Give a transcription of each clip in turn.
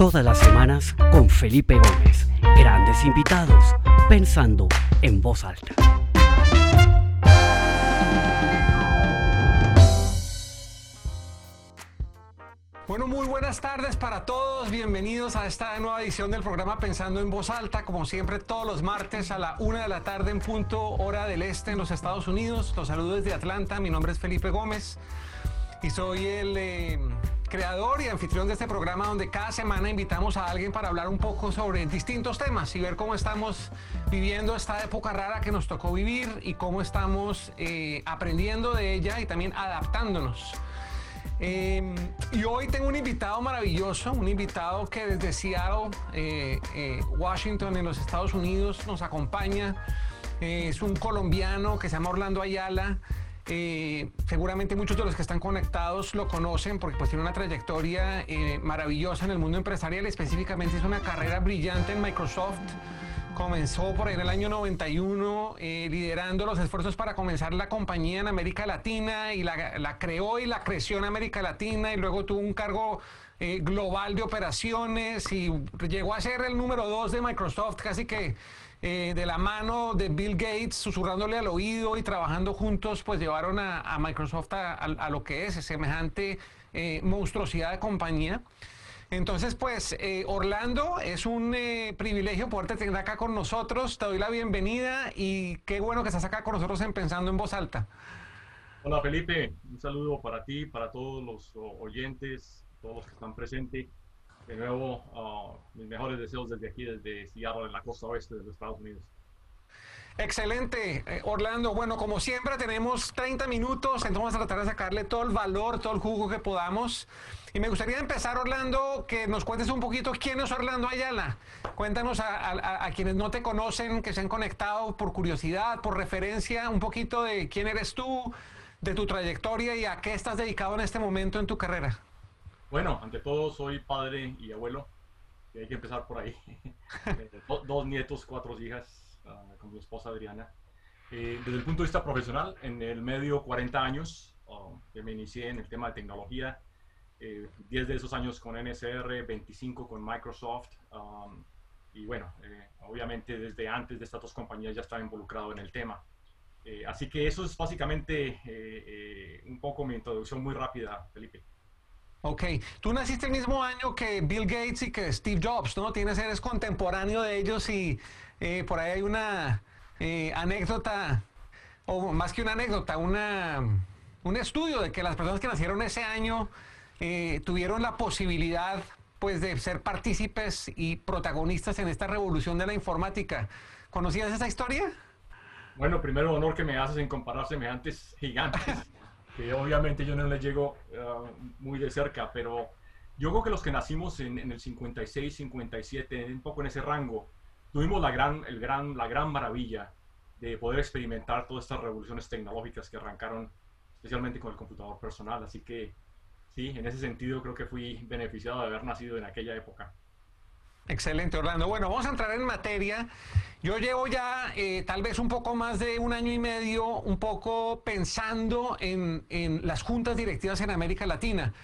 Todas las semanas con Felipe Gómez. Grandes invitados, pensando en voz alta. Bueno, muy buenas tardes para todos. Bienvenidos a esta nueva edición del programa Pensando en Voz Alta. Como siempre, todos los martes a la una de la tarde en punto hora del este en los Estados Unidos. Los saludos desde Atlanta. Mi nombre es Felipe Gómez y soy el eh, creador y anfitrión de este programa donde cada semana invitamos a alguien para hablar un poco sobre distintos temas y ver cómo estamos viviendo esta época rara que nos tocó vivir y cómo estamos eh, aprendiendo de ella y también adaptándonos. Eh, y hoy tengo un invitado maravilloso, un invitado que desde Seattle, eh, Washington, en los Estados Unidos, nos acompaña. es un colombiano que se llama Orlando Ayala. Eh, seguramente muchos de los que están conectados lo conocen porque pues tiene una trayectoria eh, maravillosa en el mundo empresarial, específicamente hizo una carrera brillante en Microsoft. Comenzó por ahí en el año 91 eh, liderando los esfuerzos para comenzar la compañía en América Latina y la, la creó y la creció en América Latina y luego tuvo un cargo global de operaciones y llegó a ser el número dos de Microsoft, casi que eh, de la mano de Bill Gates, susurrándole al oído y trabajando juntos, pues llevaron a, Microsoft a, lo que es semejante eh, monstruosidad de compañía. Entonces, pues, eh, Orlando, es un privilegio poderte tener acá con nosotros. Te doy la bienvenida y qué bueno que estás acá con nosotros en Pensando en Voz Alta. Hola, Felipe. Un saludo para ti, para todos los oyentes, todos los que están presentes de nuevo, uh, mis mejores deseos desde aquí, desde Seattle, en la costa oeste de los Estados Unidos. Excelente, eh, Orlando. Bueno, como siempre tenemos 30 minutos, entonces vamos a tratar de sacarle todo el valor, todo el jugo que podamos. Y me gustaría empezar, Orlando, que nos cuentes un poquito quién es Orlando Ayala. Cuéntanos a, a, quienes no te conocen, que se han conectado por curiosidad, por referencia, un poquito de quién eres tú, de tu trayectoria y a qué estás dedicado en este momento en tu carrera. Bueno, ante todo soy padre y abuelo, y hay que empezar por ahí. Eh, dos nietos, cuatro hijas, uh, con mi esposa Adriana. Eh, desde el punto de vista profesional, en el medio 40 años ah, que me inicié en el tema de tecnología, 10 eh, de esos años con NSR, 25 con Microsoft, um, y bueno, obviamente desde antes de estas dos compañías ya estaba involucrado en el tema. así que eso es básicamente un poco mi introducción muy rápida, Felipe. Ok, tú naciste el mismo año que Bill Gates y que Steve Jobs, ¿no? Tienes, eres contemporáneo de ellos y eh, por ahí hay una eh, anécdota, o más que una anécdota, una, un estudio de que las personas que nacieron ese año eh, tuvieron la posibilidad pues de ser partícipes y protagonistas en esta revolución de la informática. ¿Conocías esa historia? Bueno, primero honor que me haces en comparar semejantes gigantes. que obviamente yo no le llego ah, muy de cerca, pero yo creo que los que nacimos en, el 56, 57, un poco en ese rango, tuvimos la gran, el gran, la gran maravilla de poder experimentar todas estas revoluciones tecnológicas que arrancaron especialmente con el computador personal. Así que sí, en ese sentido creo que fui beneficiado de haber nacido en aquella época. Excelente, Orlando. Bueno, vamos a entrar en materia. Yo llevo ya eh, tal vez un poco más de un año y medio, un poco pensando en, en las juntas directivas en América Latina.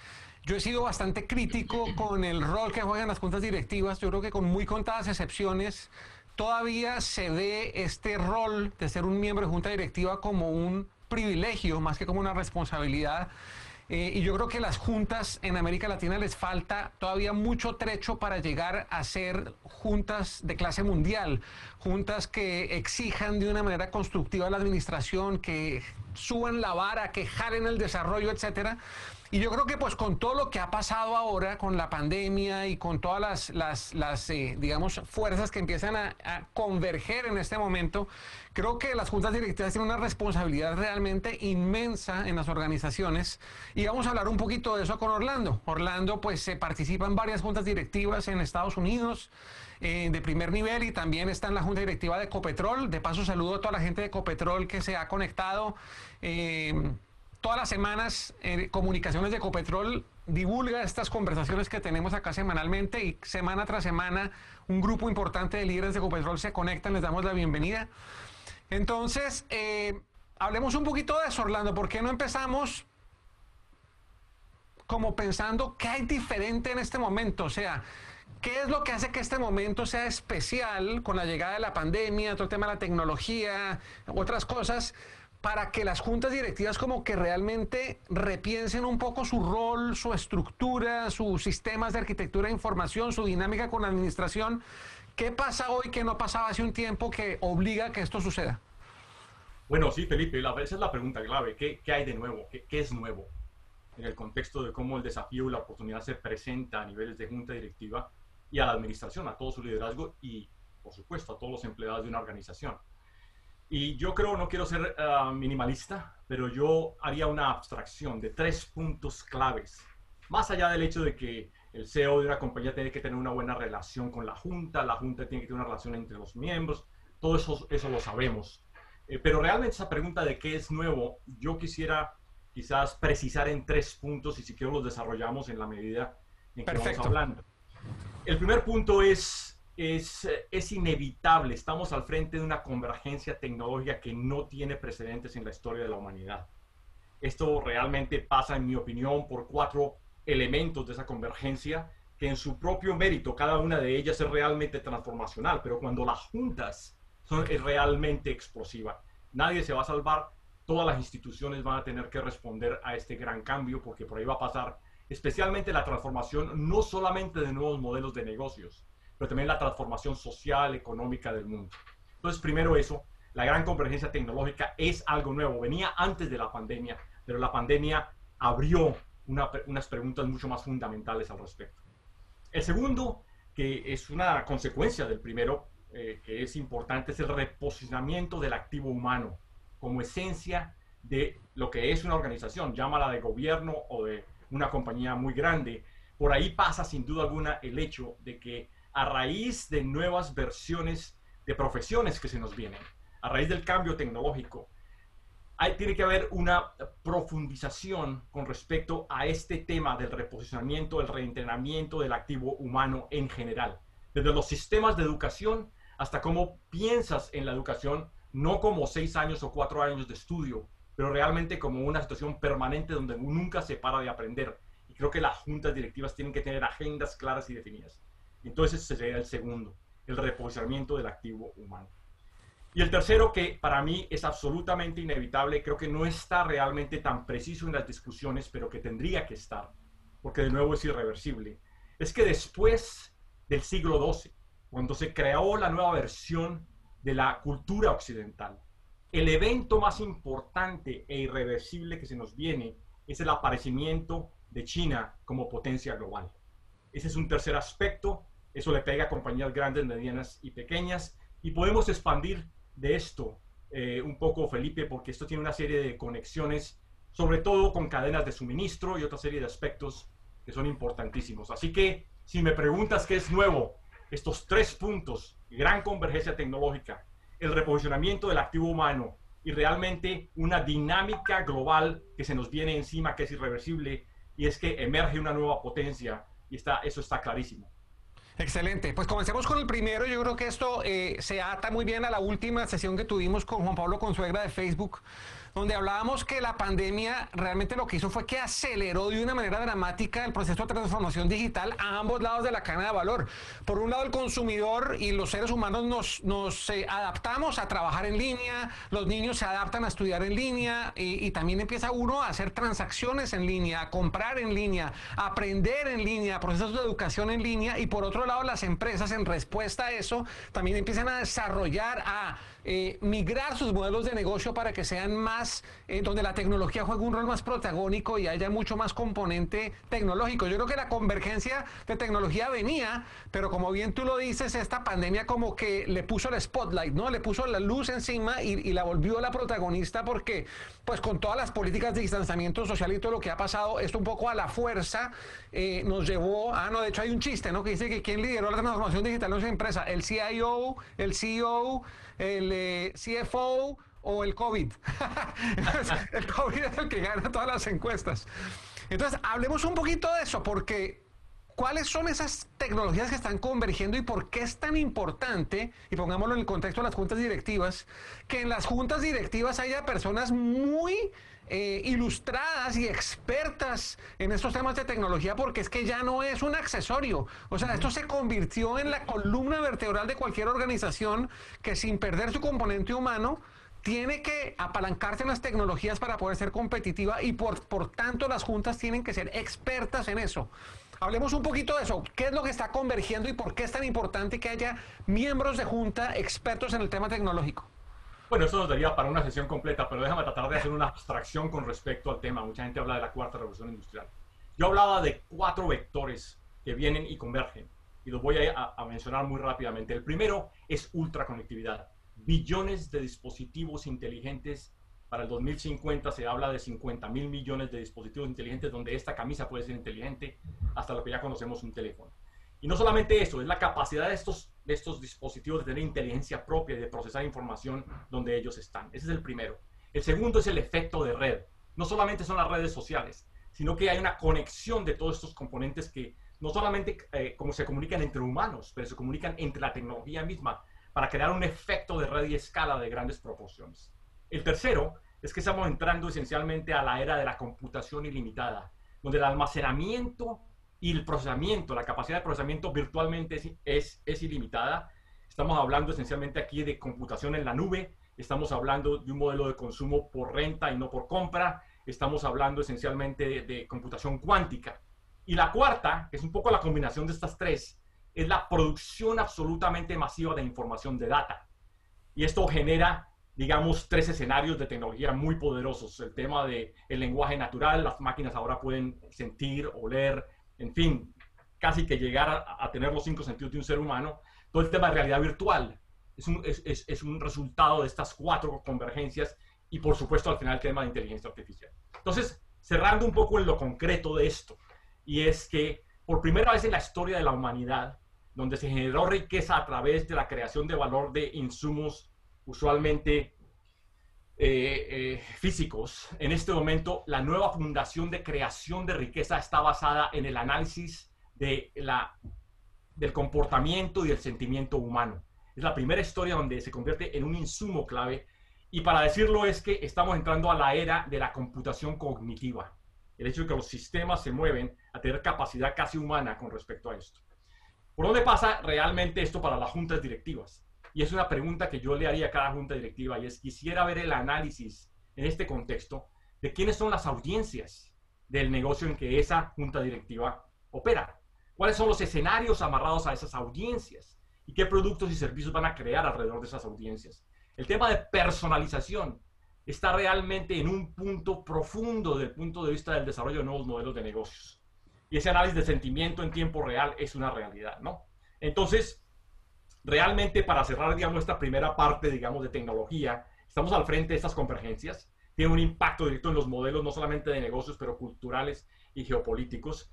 Yo he sido bastante crítico con el rol que juegan las juntas directivas. Yo creo que con muy contadas excepciones todavía se ve este rol de ser un miembro de junta directiva como un privilegio más que como una responsabilidad. Eh, y yo creo que las juntas en América Latina les falta todavía mucho trecho para llegar a ser juntas de clase mundial, juntas que exijan de una manera constructiva a la administración, que suban la vara, que jalen el desarrollo, etcétera. Y yo creo que pues con todo lo que ha pasado ahora, con la pandemia y con todas las, las, las eh, digamos, fuerzas que empiezan a, converger en este momento, creo que las juntas directivas tienen una responsabilidad realmente inmensa en las organizaciones. Y vamos a hablar un poquito de eso con Orlando. Orlando pues se participa en varias juntas directivas en Estados Unidos. Eh, de primer nivel y también está en la junta directiva de Ecopetrol. De paso saludo a toda la gente de Ecopetrol que se ha conectado. Eh, todas las semanas eh, Comunicaciones de Ecopetrol divulga estas conversaciones que tenemos acá semanalmente y semana tras semana un grupo importante de líderes de Ecopetrol se conectan, les damos la bienvenida. Entonces, hablemos un poquito de eso, Orlando. ¿Por qué no empezamos como pensando qué hay diferente en este momento? O sea, ¿Qué es lo que hace que este momento sea especial con la llegada de la pandemia, otro tema de la tecnología, otras cosas? para que las juntas directivas como que realmente repiensen un poco su rol, su estructura, sus sistemas de arquitectura de información, su dinámica con la administración. ¿Qué pasa hoy que no pasaba hace un tiempo que obliga a que esto suceda? Bueno, sí, Felipe, esa es la pregunta clave. ¿Qué, qué hay de nuevo? ¿Qué, ¿Qué, es nuevo? En el contexto de cómo el desafío y la oportunidad se presenta a niveles de junta directiva y a la administración, a todo su liderazgo y, por supuesto, a todos los empleados de una organización. Y yo creo, no quiero ser ah, minimalista, pero yo haría una abstracción de tres puntos claves. Más allá del hecho de que el CEO de una compañía tiene que tener una buena relación con la junta, la junta tiene que tener una relación entre los miembros, todo eso, eso lo sabemos. Eh, pero realmente esa pregunta de qué es nuevo, yo quisiera quizás precisar en tres puntos y si quiero los desarrollamos en la medida en que Perfecto. vamos hablando. El primer punto es es, es, inevitable. Estamos al frente de una convergencia tecnológica que no tiene precedentes en la historia de la humanidad. Esto realmente pasa, en mi opinión, por cuatro elementos de esa convergencia que en su propio mérito, cada una de ellas es realmente transformacional, pero cuando las juntas son es realmente explosiva. Nadie se va a salvar, todas las instituciones van a tener que responder a este gran cambio porque por ahí va a pasar especialmente la transformación no solamente de nuevos modelos de negocios, pero también la transformación social, económica del mundo. Entonces, primero eso, la gran convergencia tecnológica es algo nuevo, venía antes de la pandemia, pero la pandemia abrió unas preguntas mucho más fundamentales al respecto. El segundo, que es una consecuencia del primero, eh, que es importante, es el reposicionamiento del activo humano como esencia de lo que es una organización, llámala de gobierno o de una compañía muy grande. Por ahí pasa sin duda alguna el hecho de que a raíz de nuevas versiones de profesiones que se nos vienen, a raíz del cambio tecnológico. Hay, tiene que haber una profundización con respecto a este tema del reposicionamiento, el reentrenamiento del activo humano en general, desde los sistemas de educación hasta cómo piensas en la educación, no como seis años o cuatro años de estudio, pero realmente como una situación permanente donde nunca se para de aprender. Y creo que las juntas directivas tienen que tener agendas claras y definidas. Entonces ese sería el segundo, el reposicionamiento del activo humano. Y el tercero, que para mí es absolutamente inevitable, creo que no está realmente tan preciso en las discusiones, pero que tendría que estar, porque de nuevo es irreversible, es que después del siglo XII, cuando se creó la nueva versión de la cultura occidental, el evento más importante e irreversible que se nos viene es el aparecimiento de China como potencia global. Ese es un tercer aspecto eso le pega a compañías grandes, medianas y pequeñas. Y podemos expandir de esto eh, un poco, Felipe, porque esto tiene una serie de conexiones, sobre todo con cadenas de suministro y otra serie de aspectos que son importantísimos. Así que, si me preguntas qué es nuevo, estos tres puntos, gran convergencia tecnológica, el reposicionamiento del activo humano y realmente una dinámica global que se nos viene encima, que es irreversible, y es que emerge una nueva potencia, y está, eso está clarísimo. Excelente. Pues comencemos con el primero. Yo creo que esto eh, se ata muy bien a la última sesión que tuvimos con Juan Pablo Consuegra de Facebook, donde hablábamos que la pandemia realmente lo que hizo fue que aceleró de una manera dramática el proceso de transformación digital a ambos lados de la cadena de valor. Por un lado, el consumidor y los seres humanos nos, nos eh, adaptamos a trabajar en línea, los niños se adaptan a estudiar en línea y, y, también empieza uno a hacer transacciones en línea, a comprar en línea, a aprender en línea, procesos de educación en línea y por otro lado, las empresas en respuesta a eso también empiezan a desarrollar, a eh, migrar sus modelos de negocio para que sean más, donde la tecnología juegue un rol más protagónico y haya mucho más componente tecnológico. Yo creo que la convergencia de tecnología venía, pero como bien tú lo dices, esta pandemia como que le puso el spotlight, ¿no? Le puso la luz encima y, la volvió la protagonista porque, pues con todas las políticas de distanciamiento social y todo lo que ha pasado, esto un poco a la fuerza eh, nos llevó, ah, no, de hecho hay un chiste, ¿no? Que dice que quien lideró la transformación digital en su empresa, el CIO, el CEO, el eh, CFO o el COVID. el COVID es el que gana todas las encuestas. Entonces, hablemos un poquito de eso, porque ¿cuáles son esas tecnologías que están convergiendo y por qué es tan importante, y pongámoslo en el contexto de las juntas directivas, que en las juntas directivas haya personas muy eh, ilustradas y expertas en estos temas de tecnología porque es que ya no es un accesorio. O sea, esto se convirtió en la columna vertebral de cualquier organización que sin perder su componente humano tiene que apalancarse en las tecnologías para poder ser competitiva y por, por tanto las juntas tienen que ser expertas en eso. Hablemos un poquito de eso. ¿Qué es lo que está convergiendo y por qué es tan importante que haya miembros de junta expertos en el tema tecnológico? Bueno, eso nos daría para una sesión completa, pero déjame tratar de hacer una abstracción con respecto al tema. Mucha gente habla de la cuarta revolución industrial. Yo hablaba de cuatro vectores que vienen y convergen, y los voy a, a mencionar muy rápidamente. El primero es ultraconectividad. Billones de dispositivos inteligentes. Para el 2050 se habla de 50 mil millones de dispositivos inteligentes, donde esta camisa puede ser inteligente, hasta lo que ya conocemos un teléfono. Y no solamente eso, es la capacidad de estos, de estos dispositivos de tener inteligencia propia y de procesar información donde ellos están. Ese es el primero. El segundo es el efecto de red. No solamente son las redes sociales, sino que hay una conexión de todos estos componentes que no solamente eh, como se comunican entre humanos, pero se comunican entre la tecnología misma para crear un efecto de red y escala de grandes proporciones. El tercero es que estamos entrando esencialmente a la era de la computación ilimitada, donde el almacenamiento y el procesamiento, la capacidad de procesamiento virtualmente es, es, ilimitada. Estamos hablando esencialmente aquí de computación en la nube, estamos hablando de un modelo de consumo por renta y no por compra, estamos hablando esencialmente de, de computación cuántica. Y la cuarta, que es un poco la combinación de estas tres, es la producción absolutamente masiva de información de data. Y esto genera, digamos, tres escenarios de tecnología muy poderosos. El tema del el lenguaje natural, las máquinas ahora pueden sentir, oler, en fin, casi que llegar a, tener los cinco sentidos de un ser humano, todo el tema de realidad virtual es un, es, un resultado de estas cuatro convergencias y por supuesto al final el tema de inteligencia artificial. Entonces, cerrando un poco en lo concreto de esto, y es que por primera vez en la historia de la humanidad, donde se generó riqueza a través de la creación de valor de insumos usualmente eh, eh, físicos, en este momento la nueva fundación de creación de riqueza está basada en el análisis de la, del comportamiento y del sentimiento humano. Es la primera historia donde se convierte en un insumo clave y para decirlo es que estamos entrando a la era de la computación cognitiva. El hecho de que los sistemas se mueven a tener capacidad casi humana con respecto a esto. ¿Por dónde pasa realmente esto para las juntas directivas? Y es una pregunta que yo le haría a cada junta directiva y es, quisiera ver el análisis en este contexto de quiénes son las audiencias del negocio en que esa junta directiva opera. ¿Cuáles son los escenarios amarrados a esas audiencias? ¿Y qué productos y servicios van a crear alrededor de esas audiencias? El tema de personalización está realmente en un punto profundo del punto de vista del desarrollo de nuevos modelos de negocios. Y ese análisis de sentimiento en tiempo real es una realidad, ¿no? Entonces, realmente para cerrar, digamos, esta primera parte, digamos, de tecnología, estamos al frente de estas convergencias, tiene un impacto directo en los modelos, no solamente de negocios, pero culturales y geopolíticos.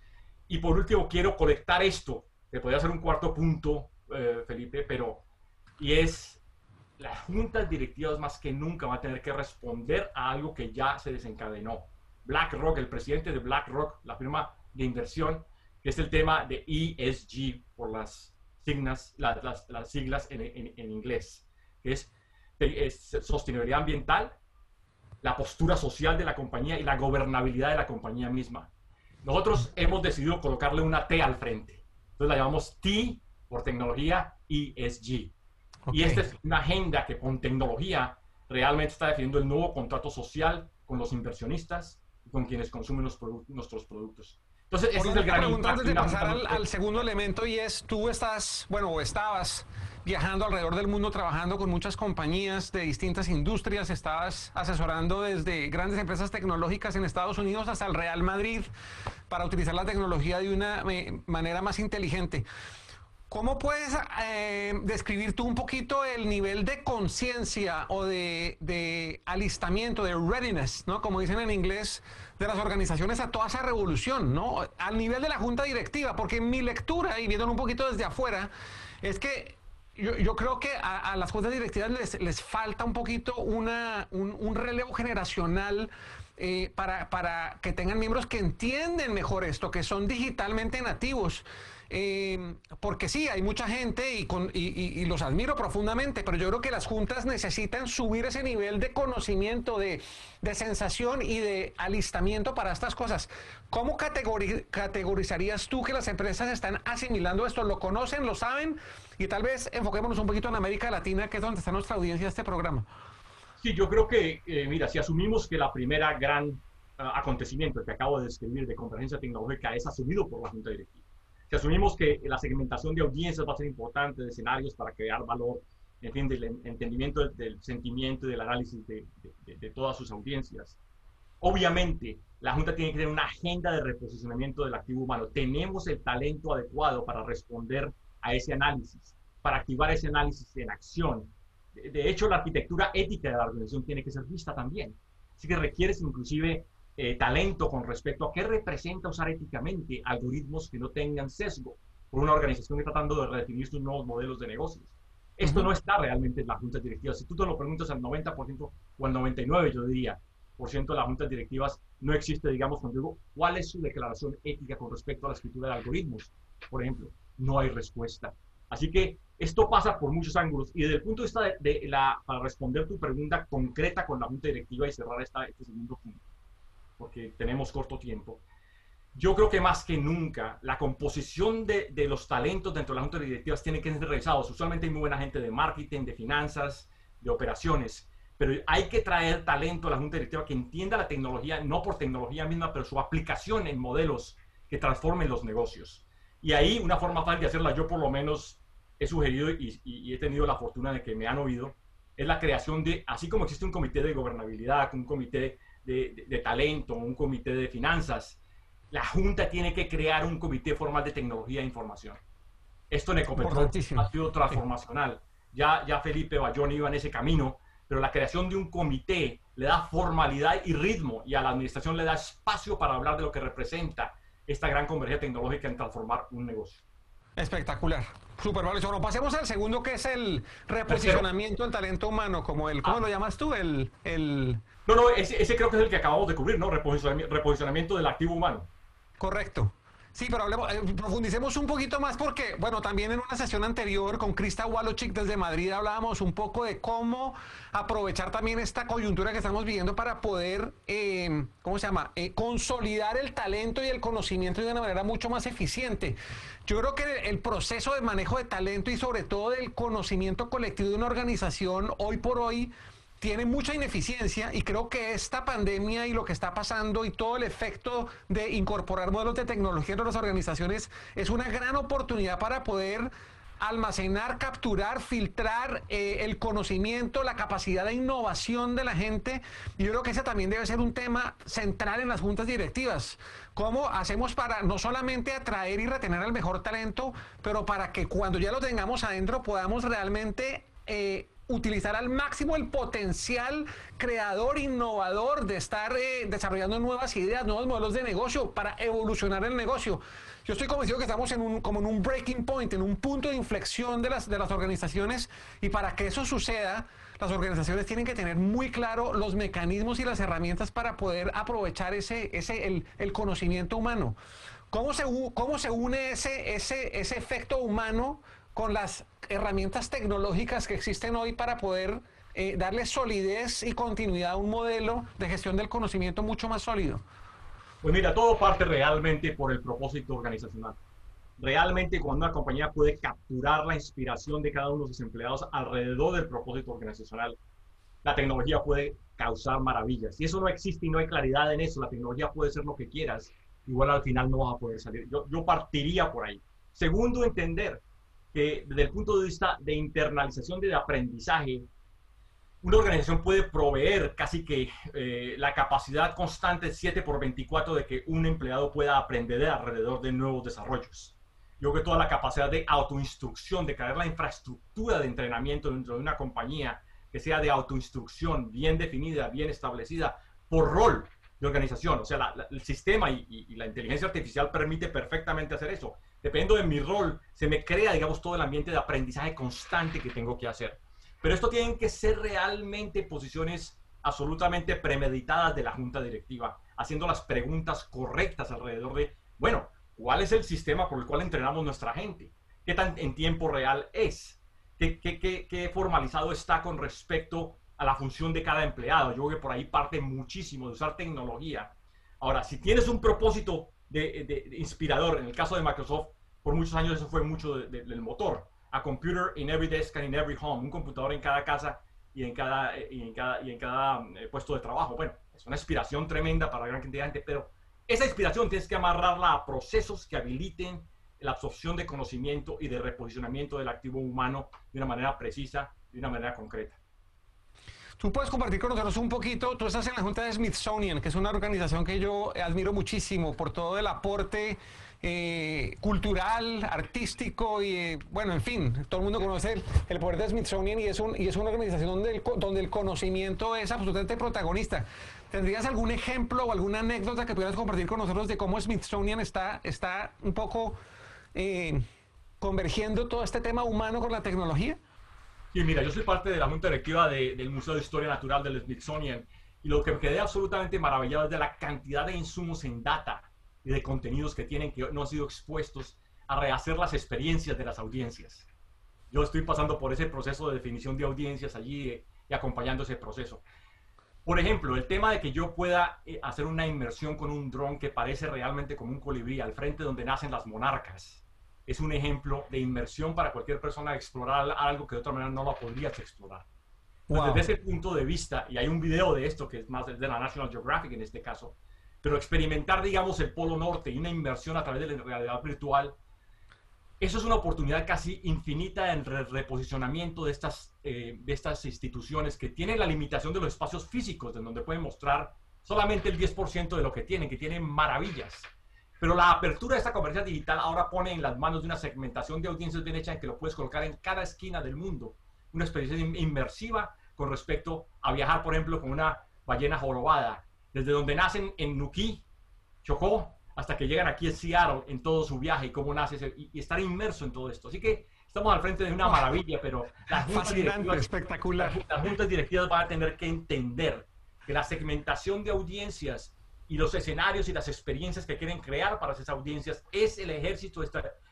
Y por último, quiero conectar esto, que podría ser un cuarto punto, eh, Felipe, pero, y es las juntas directivas más que nunca van a tener que responder a algo que ya se desencadenó. BlackRock, el presidente de BlackRock, la firma de inversión, es el tema de ESG por las signas, las, las, siglas en, en, inglés, que es, es, sostenibilidad ambiental, la postura social de la compañía y la gobernabilidad de la compañía misma. Nosotros hemos decidido colocarle una T al frente. Entonces la llamamos T por tecnología ESG. Y esta es una agenda que con tecnología realmente está definiendo el nuevo contrato social con los inversionistas y con quienes consumen los nuestros productos. Entonces, ese es el gran Antes de pasar al, segundo elemento y es, tú estás, bueno, o estabas viajando alrededor del mundo trabajando con muchas compañías de distintas industrias, estabas asesorando desde grandes empresas tecnológicas en Estados Unidos hasta el Real Madrid para utilizar la tecnología de una eh, manera más inteligente. ¿Cómo puedes eh, describir tú un poquito el nivel de conciencia o de, alistamiento, de readiness, ¿no? como dicen en inglés, de las organizaciones a toda esa revolución, ¿no? al nivel de la junta directiva? Porque mi lectura, y viendo un poquito desde afuera, es que yo, creo que a, las juntas directivas les, falta un poquito una, un, un relevo generacional eh, para, para que tengan miembros que entienden mejor esto, que son digitalmente nativos. Eh, porque sí, hay mucha gente y, con, y, los admiro profundamente, pero yo creo que las juntas necesitan subir ese nivel de conocimiento, de, sensación y de alistamiento para estas cosas. ¿Cómo categorizarías tú que las empresas están asimilando esto? ¿Lo conocen? ¿Lo saben? Y tal vez enfoquémonos un poquito en América Latina, que es donde está nuestra audiencia de este programa. Sí, yo creo que, eh, mira, si asumimos que la primera gran ah, acontecimiento que acabo de describir de convergencia tecnológica es asumido por la Junta Directiva, asumimos que la segmentación de audiencias va a ser importante, de escenarios para crear valor, en fin, del entendimiento del, sentimiento y del análisis de, de, todas sus audiencias. Obviamente, la Junta tiene que tener una agenda de reposicionamiento del activo humano. Tenemos el talento adecuado para responder a ese análisis, para activar ese análisis en acción. De, hecho, la arquitectura ética de la organización tiene que ser vista también. Así que requieres inclusive eh, talento con respecto a qué representa usar éticamente algoritmos que no tengan sesgo por una organización que está tratando de redefinir sus nuevos modelos de negocios. Esto no está realmente en las juntas directivas. Si tú te lo preguntas al 90% o al 99%, yo diría, por ciento de las juntas directivas no existe, digamos, cuando digo, ¿cuál es su declaración ética con respecto a la escritura de algoritmos? Por ejemplo, no hay respuesta. Así que esto pasa por muchos ángulos y desde el punto de vista de, la, para responder tu pregunta concreta con la junta directiva y cerrar esta, este segundo punto porque tenemos corto tiempo. Yo creo que más que nunca la composición de, de los talentos dentro de las juntas directivas tiene que ser revisados. Usualmente hay muy buena gente de marketing, de finanzas, de operaciones, pero hay que traer talento a la junta directiva que entienda la tecnología, no por tecnología misma, pero su aplicación en modelos que transformen los negocios. Y ahí una forma fácil de hacerla, yo por lo menos he sugerido y, y, he tenido la fortuna de que me han oído, es la creación de, así como existe un comité de gobernabilidad, un comité de, talento, un comité de finanzas, la Junta tiene que crear un comité formal de tecnología e información. Esto en Ecopetrol ha sido transformacional. Ya, ya Felipe Bayón iba en ese camino, pero la creación de un comité le da formalidad y ritmo y a la administración le da espacio para hablar de lo que representa esta gran convergencia tecnológica en transformar un negocio. Espectacular. Súper valioso. Pasemos al segundo que es el reposicionamiento del talento humano, como el, ¿cómo ah. lo llamas tú? El, el... No, no, ese, creo que es el que acabamos de cubrir, ¿no? reposicionamiento del activo humano. Correcto. Sí, pero hablemos, eh, profundicemos un poquito más porque, bueno, también en una sesión anterior con Krista Walochik desde Madrid hablábamos un poco de cómo aprovechar también esta coyuntura que estamos viviendo para poder, eh, ¿cómo se llama?, eh, consolidar el talento y el conocimiento de una manera mucho más eficiente. Yo creo que el proceso de manejo de talento y sobre todo del conocimiento colectivo de una organización hoy por hoy tiene mucha ineficiencia y creo que esta pandemia y lo que está pasando y todo el efecto de incorporar modelos de tecnología en las organizaciones es una gran oportunidad para poder almacenar, capturar, filtrar eh, el conocimiento, la capacidad de innovación de la gente. Y yo creo que ese también debe ser un tema central en las juntas directivas. ¿Cómo hacemos para no solamente atraer y retener al mejor talento, pero para que cuando ya lo tengamos adentro podamos realmente... Eh, utilizar al máximo el potencial creador, innovador de estar eh, desarrollando nuevas ideas, nuevos modelos de negocio para evolucionar el negocio. Yo estoy convencido que estamos en un, como en un breaking point, en un punto de inflexión de las, de las organizaciones y para que eso suceda, las organizaciones tienen que tener muy claro los mecanismos y las herramientas para poder aprovechar ese, ese, el, el conocimiento humano. ¿Cómo se, cómo se une ese, ese, ese efecto humano con las herramientas tecnológicas que existen hoy para poder eh, darle solidez y continuidad a un modelo de gestión del conocimiento mucho más sólido? Pues mira, todo parte realmente por el propósito organizacional. Realmente cuando una compañía puede capturar la inspiración de cada uno de sus empleados alrededor del propósito organizacional, la tecnología puede causar maravillas. Si eso no existe y no hay claridad en eso, la tecnología puede ser lo que quieras, igual al final no vas a poder salir. Yo, yo partiría por ahí. Segundo, entender que desde el punto de vista de internalización de aprendizaje, una organización puede proveer casi que eh, la capacidad constante 7 por 24 de que un empleado pueda aprender alrededor de nuevos desarrollos. Yo creo que toda la capacidad de autoinstrucción, de crear la infraestructura de entrenamiento dentro de una compañía que sea de autoinstrucción bien definida, bien establecida, por rol de organización. O sea, el sistema y la inteligencia artificial permite perfectamente hacer eso dependiendo de mi rol, se me crea, digamos, todo el ambiente de aprendizaje constante que tengo que hacer. Pero esto tienen que ser realmente posiciones absolutamente premeditadas de la junta directiva, haciendo las preguntas correctas alrededor de, bueno, ¿cuál es el sistema por el cual entrenamos nuestra gente? ¿Qué tan en tiempo real es? ¿Qué, formalizado está con respecto a la función de cada empleado? Yo creo que por ahí parte muchísimo de usar tecnología. Ahora, si tienes un propósito de, de, inspirador, en el caso de Microsoft, por muchos años eso fue mucho de, del motor. A computer in every desk and in every home, un computador en cada casa y en cada, y en cada, y en cada eh, puesto de trabajo. Bueno, es una inspiración tremenda para la gran cantidad de gente, pero esa inspiración tienes que amarrarla a procesos que habiliten la absorción de conocimiento y de reposicionamiento del activo humano de una manera precisa, de una manera concreta. Tú puedes compartir con nosotros un poquito, tú estás en la Junta de Smithsonian, que es una organización que yo admiro muchísimo por todo el aporte eh, cultural, artístico y, eh, bueno, en fin, todo el mundo conoce el, poder de Smithsonian y es, un, y es una organización donde el, donde el conocimiento es absolutamente protagonista. ¿Tendrías algún ejemplo o alguna anécdota que pudieras compartir con nosotros de cómo Smithsonian está, está un poco eh, convergiendo todo este tema humano con la tecnología? Sí, mira, yo soy parte de la junta directiva de, del Museo de Historia Natural del Smithsonian y lo que me quedé absolutamente maravillado es de la cantidad de insumos en data y de contenidos que tienen que no han sido expuestos a rehacer las experiencias de las audiencias. Yo estoy pasando por ese proceso de definición de audiencias allí eh, y acompañando ese proceso. Por ejemplo, el tema de que yo pueda eh, hacer una inmersión con un dron que parece realmente como un colibrí al frente donde nacen las monarcas es un ejemplo de inmersión para cualquier persona a explorar algo que de otra manera no lo podrías explorar. Wow. Desde ese punto de vista, y hay un video de esto que es más de la National Geographic en este caso, pero experimentar, digamos, el Polo Norte y una inversión a través de la realidad virtual, eso es una oportunidad casi infinita en el reposicionamiento de estas, eh, de estas instituciones que tienen la limitación de los espacios físicos, en donde pueden mostrar solamente el 10% de lo que tienen, que tienen maravillas. Pero la apertura de esta comercial digital ahora pone en las manos de una segmentación de audiencias bien hecha en que lo puedes colocar en cada esquina del mundo. Una experiencia inmersiva con respecto a viajar, por ejemplo, con una ballena jorobada, desde donde nacen en Nuquí, Chocó, hasta que llegan aquí en Seattle en todo su viaje y cómo nace y, y estar inmerso en todo esto. Así que estamos al frente de una maravilla, pero las juntas, directivas, espectacular. Las juntas directivas van a tener que entender que la segmentación de audiencias y los escenarios y las experiencias que quieren crear para esas audiencias es el ejercicio,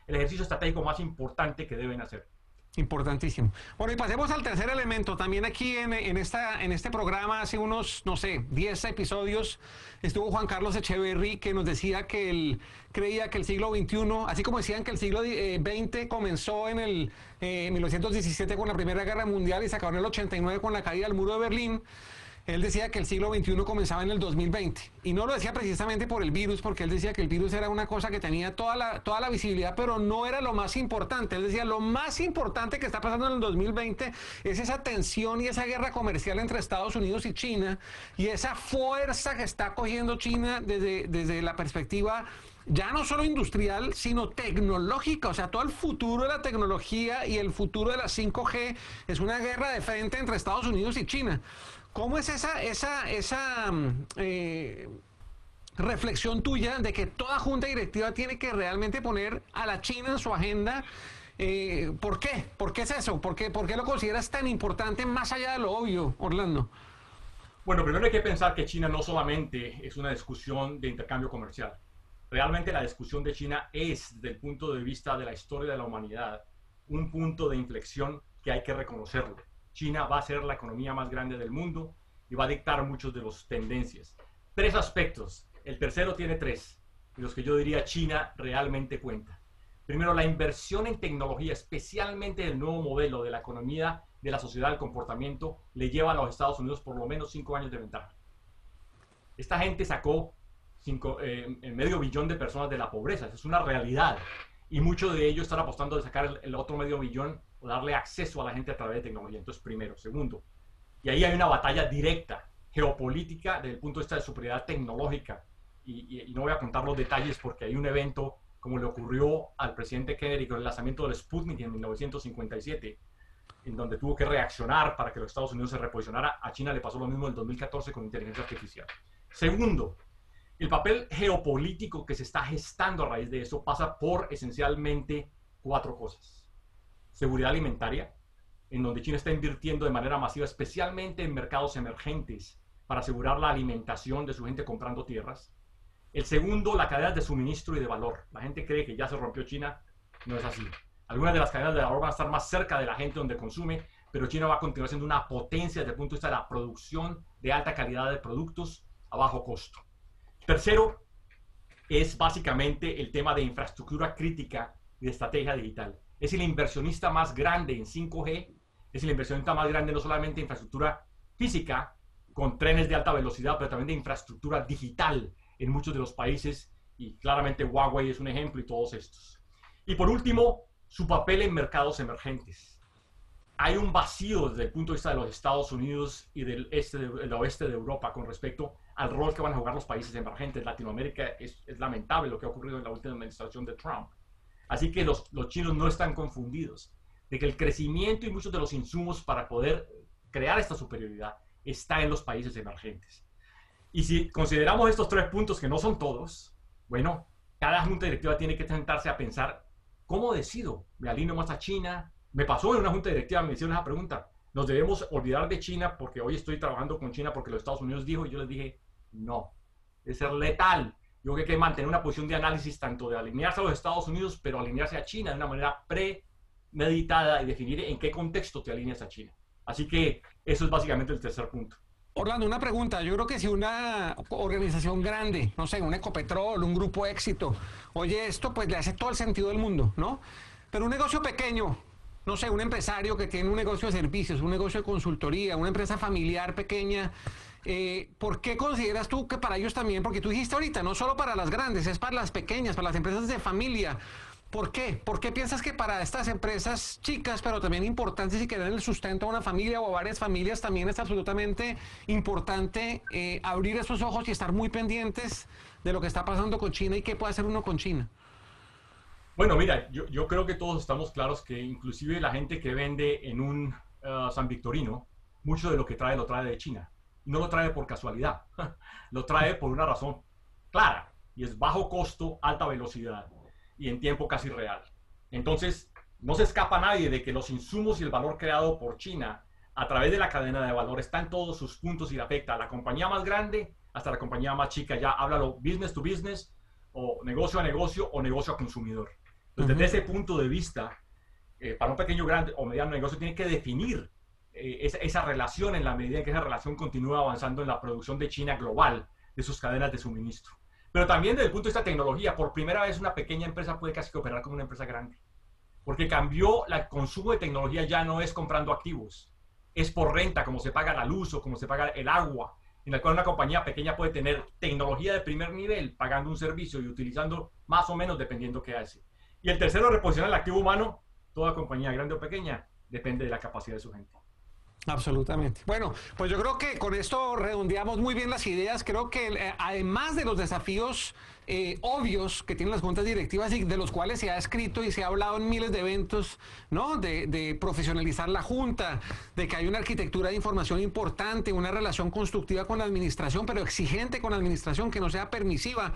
el ejercicio estratégico más importante que deben hacer. Importantísimo. Bueno, y pasemos al tercer elemento. También aquí en, en, esta, en este programa, hace unos, no sé, 10 episodios, estuvo Juan Carlos Echeverry, que nos decía que él creía que el siglo XXI, así como decían que el siglo XX eh, comenzó en el eh, 1917 con la Primera Guerra Mundial y se acabó en el 89 con la caída del muro de Berlín, él decía que el siglo XXI comenzaba en el 2020. Y no lo decía precisamente por el virus, porque él decía que el virus era una cosa que tenía toda la, toda la visibilidad, pero no era lo más importante. Él decía, lo más importante que está pasando en el 2020 es esa tensión y esa guerra comercial entre Estados Unidos y China, y esa fuerza que está cogiendo China desde, desde la perspectiva ya no solo industrial, sino tecnológica. O sea, todo el futuro de la tecnología y el futuro de la 5G es una guerra de frente entre Estados Unidos y China. ¿Cómo es esa, esa, esa eh, reflexión tuya de que toda junta directiva tiene que realmente poner a la China en su agenda? Eh, ¿Por qué? ¿Por qué es eso? ¿Por qué, ¿Por qué lo consideras tan importante más allá de lo obvio, Orlando? Bueno, primero hay que pensar que China no solamente es una discusión de intercambio comercial. Realmente la discusión de China es, desde el punto de vista de la historia de la humanidad, un punto de inflexión que hay que reconocerlo. China va a ser la economía más grande del mundo y va a dictar muchos de las tendencias. Tres aspectos. El tercero tiene tres, y los que yo diría China realmente cuenta. Primero, la inversión en tecnología, especialmente el nuevo modelo de la economía, de la sociedad, del comportamiento, le lleva a los Estados Unidos por lo menos cinco años de ventaja. Esta gente sacó eh, medio billón de personas de la pobreza, es una realidad. Y muchos de ellos están apostando de sacar el, el otro medio billón o darle acceso a la gente a través de tecnología. Entonces, primero. Segundo, y ahí hay una batalla directa, geopolítica, desde el punto de vista de superioridad tecnológica. Y, no voy a contar los detalles porque hay un evento como le ocurrió al presidente Kennedy con el lanzamiento del Sputnik en 1957, en donde tuvo que reaccionar para que los Estados Unidos se reposicionara. A China le pasó lo mismo en 2014 con inteligencia artificial. Segundo, el papel geopolítico que se está gestando a raíz de eso pasa por esencialmente cuatro cosas seguridad alimentaria, en donde China está invirtiendo de manera masiva, especialmente en mercados emergentes, para asegurar la alimentación de su gente comprando tierras. El segundo, la cadena de suministro y de valor. La gente cree que ya se rompió China, no es así. Algunas de las cadenas de valor van a estar más cerca de la gente donde consume, pero China va a continuar siendo una potencia desde el punto de vista de la producción de alta calidad de productos a bajo costo. Tercero, es básicamente el tema de infraestructura crítica y de estrategia digital. Es el inversionista más grande en 5G, es el inversionista más grande no solamente en infraestructura física, con trenes de alta velocidad, pero también de infraestructura digital en muchos de los países y claramente Huawei es un ejemplo y todos estos. Y por último, su papel en mercados emergentes. Hay un vacío desde el punto de vista de los Estados Unidos y del, este del oeste de Europa con respecto al rol que van a jugar los países emergentes. Latinoamérica es, es lamentable lo que ha ocurrido en la última administración de Trump. Así que los, los chinos no están confundidos de que el crecimiento y muchos de los insumos para poder crear esta superioridad está en los países emergentes. Y si consideramos estos tres puntos, que no son todos, bueno, cada junta directiva tiene que sentarse a pensar, ¿cómo decido? ¿Me alineo más a China? Me pasó en una junta directiva, me hicieron esa pregunta. ¿Nos debemos olvidar de China porque hoy estoy trabajando con China porque los Estados Unidos dijo? Y yo les dije, no, es ser letal. Yo creo que hay que mantener una posición de análisis tanto de alinearse a los Estados Unidos, pero alinearse a China de una manera premeditada y definir en qué contexto te alineas a China. Así que eso es básicamente el tercer punto. Orlando, una pregunta. Yo creo que si una organización grande, no sé, un Ecopetrol, un grupo éxito, oye esto, pues le hace todo el sentido del mundo, ¿no? Pero un negocio pequeño, no sé, un empresario que tiene un negocio de servicios, un negocio de consultoría, una empresa familiar pequeña, eh, ¿por qué consideras tú que para ellos también, porque tú dijiste ahorita, no solo para las grandes, es para las pequeñas, para las empresas de familia, ¿Por qué? ¿Por qué piensas que para estas empresas chicas, pero también importantes y que dan el sustento a una familia o a varias familias, también es absolutamente importante eh, abrir esos ojos y estar muy pendientes de lo que está pasando con China y qué puede hacer uno con China? Bueno, mira, yo, yo creo que todos estamos claros que inclusive la gente que vende en un uh, San Victorino, mucho de lo que trae lo trae de China. No lo trae por casualidad, lo trae por una razón clara y es bajo costo, alta velocidad y en tiempo casi real. Entonces, no se escapa nadie de que los insumos y el valor creado por China a través de la cadena de valor está en todos sus puntos y le afecta a la compañía más grande hasta la compañía más chica. Ya háblalo business to business o negocio a negocio o negocio a consumidor. Entonces, desde ese punto de vista, eh, para un pequeño, grande o mediano negocio, tiene que definir eh, esa, relación en la medida en que esa relación continúa avanzando en la producción de China global de sus cadenas de suministro. Pero también desde el punto de vista de tecnología, por primera vez una pequeña empresa puede casi que operar como una empresa grande. Porque cambió el consumo de tecnología, ya no es comprando activos, es por renta, como se paga la luz o como se paga el agua, en la cual una compañía pequeña puede tener tecnología de primer nivel, pagando un servicio y utilizando más o menos dependiendo qué hace. Y el tercero, reposicionar el activo humano, toda compañía grande o pequeña, depende de la capacidad de su gente. Absolutamente. Bueno, pues yo creo que con esto redondeamos muy bien las ideas. Creo que eh, además de los desafíos eh, obvios que tienen las juntas directivas y de los cuales se ha escrito y se ha hablado en miles de eventos, ¿no? De, de, profesionalizar la junta, de que hay una arquitectura de información importante, una relación constructiva con la administración, pero exigente con la administración, que no sea permisiva.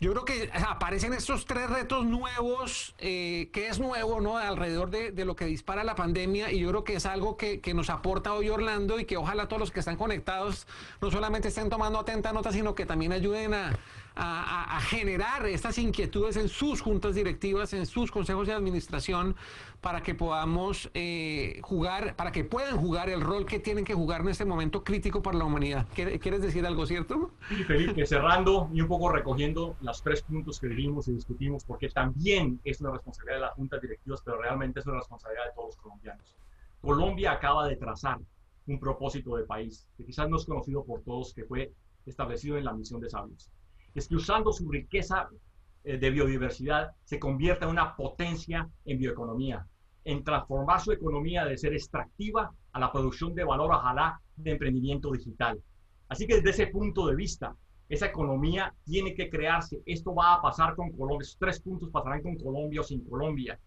Yo creo que aparecen estos tres retos nuevos, eh, que es nuevo, ¿no? Alrededor de, de, lo que dispara la pandemia, y yo creo que es algo que, que, nos aporta hoy Orlando y que ojalá todos los que están conectados no solamente estén tomando atenta nota, sino que también ayuden a, a, a generar estas inquietudes en sus juntas directivas, en sus consejos de administración, para que podamos eh, jugar, para que puedan jugar el rol que tienen que jugar en este momento crítico para la humanidad. ¿Quieres decir algo cierto? Sí, Felipe, cerrando y un poco recogiendo los tres puntos que dijimos y discutimos, porque también es una responsabilidad de las juntas directivas, pero realmente es una responsabilidad de todos los colombianos. Colombia acaba de trazar un propósito de país que quizás no es conocido por todos, que fue establecido en la misión de sabios. Es que usando su riqueza eh, de biodiversidad se convierta en una potencia en bioeconomía, en transformar su economía de ser extractiva a la producción de valor, ojalá, de emprendimiento digital. Así que desde ese punto de vista, esa economía tiene que crearse. Esto va a pasar con Colombia. Esos tres puntos pasarán con Colombia o sin Colombia.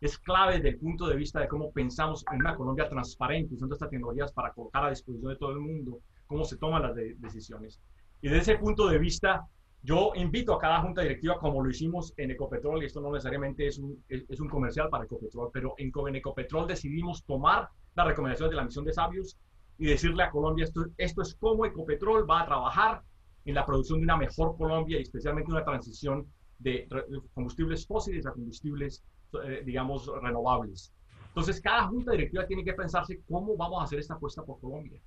Es clave desde el punto de vista de cómo pensamos en una Colombia transparente, usando estas tecnologías para colocar a disposición de todo el mundo cómo se toman las de decisiones. Y desde ese punto de vista, yo invito a cada junta directiva, como lo hicimos en Ecopetrol, y esto no necesariamente es un, es, es un comercial para Ecopetrol, pero en, en Ecopetrol decidimos tomar las recomendaciones de la misión de sabios y decirle a Colombia, esto, esto es cómo Ecopetrol va a trabajar en la producción de una mejor Colombia y especialmente una transición de combustibles fósiles a combustibles, eh, digamos, renovables. Entonces, cada junta directiva tiene que pensarse cómo vamos a hacer esta apuesta por Colombia.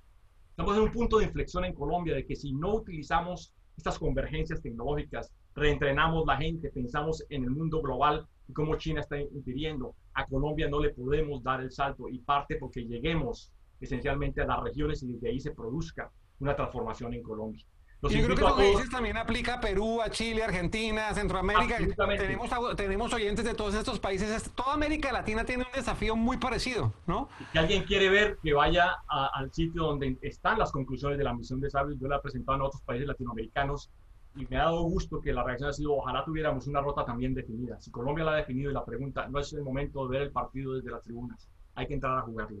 Estamos en un punto de inflexión en Colombia de que si no utilizamos estas convergencias tecnológicas, reentrenamos la gente, pensamos en el mundo global y cómo China está impidiendo, a Colombia no le podemos dar el salto y parte porque lleguemos esencialmente a las regiones y desde ahí se produzca una transformación en Colombia. Los yo creo que lo que dices también aplica a Perú, a Chile, Argentina, Centroamérica. Tenemos, tenemos oyentes de todos estos países. Toda América Latina tiene un desafío muy parecido, ¿no? Si alguien quiere ver que vaya al sitio donde están las conclusiones de la misión de sabios, yo la he presentado en otros países latinoamericanos y me ha dado gusto que la reacción ha sido ojalá tuviéramos una ruta también definida. Si Colombia la ha definido y la pregunta no es el momento de ver el partido desde las tribunas, hay que entrar a jugarlo.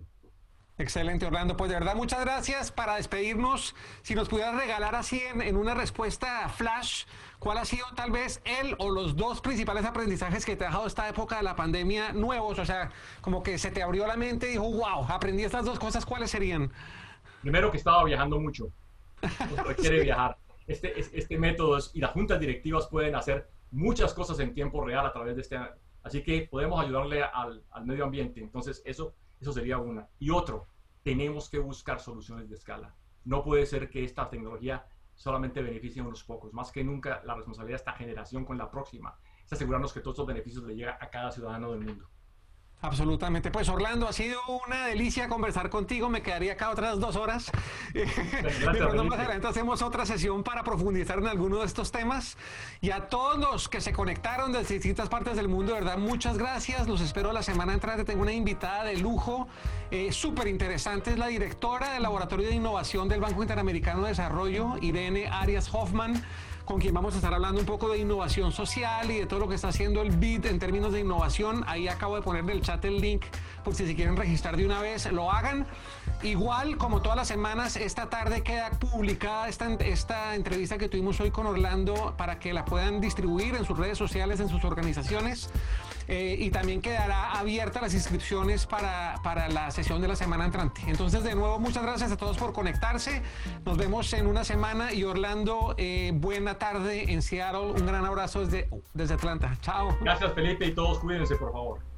Excelente, Orlando. Pues de verdad, muchas gracias. Para despedirnos, si nos pudieras regalar así en, una respuesta flash, ¿cuál ha sido tal vez el o los dos principales aprendizajes que te ha dejado esta época de la pandemia nuevos? O sea, como que se te abrió la mente y dijo, wow, aprendí estas dos cosas, ¿cuáles serían? Primero que estaba viajando mucho. requiere viajar. Este, este método y las juntas directivas pueden hacer muchas cosas en tiempo real a través de este. Así que podemos ayudarle al, al medio ambiente. Entonces, eso eso sería una. Y otro, tenemos que buscar soluciones de escala. No puede ser que esta tecnología solamente beneficie a unos pocos. Más que nunca, la responsabilidad de esta generación con la próxima es asegurarnos que todos estos beneficios le lleguen a cada ciudadano del mundo. Absolutamente. Pues Orlando, ha sido una delicia conversar contigo. Me quedaría acá otras dos horas. Pero más adelante hacemos otra sesión para profundizar en alguno de estos temas. Y a todos los que se conectaron desde distintas partes del mundo, de verdad, muchas gracias. Los espero la semana entrante. Tengo una invitada de lujo, eh, súper interesante. Es la directora del Laboratorio de Innovación del Banco Interamericano de Desarrollo, Irene Arias Hoffman con quien vamos a estar hablando un poco de innovación social y de todo lo que está haciendo el BID en términos de innovación. Ahí acabo de poner en el chat el link por si se quieren registrar de una vez, lo hagan. Igual, como todas las semanas, esta tarde queda publicada esta, esta entrevista que tuvimos hoy con Orlando para que la puedan distribuir en sus redes sociales, en sus organizaciones. Eh, y también quedará abierta las inscripciones para, para, la sesión de la semana entrante. Entonces, de nuevo, muchas gracias a todos por conectarse. Nos vemos en una semana y Orlando, eh, buena tarde en Seattle. Un gran abrazo desde, desde Atlanta. Chao. Gracias, Felipe, y todos cuídense, por favor.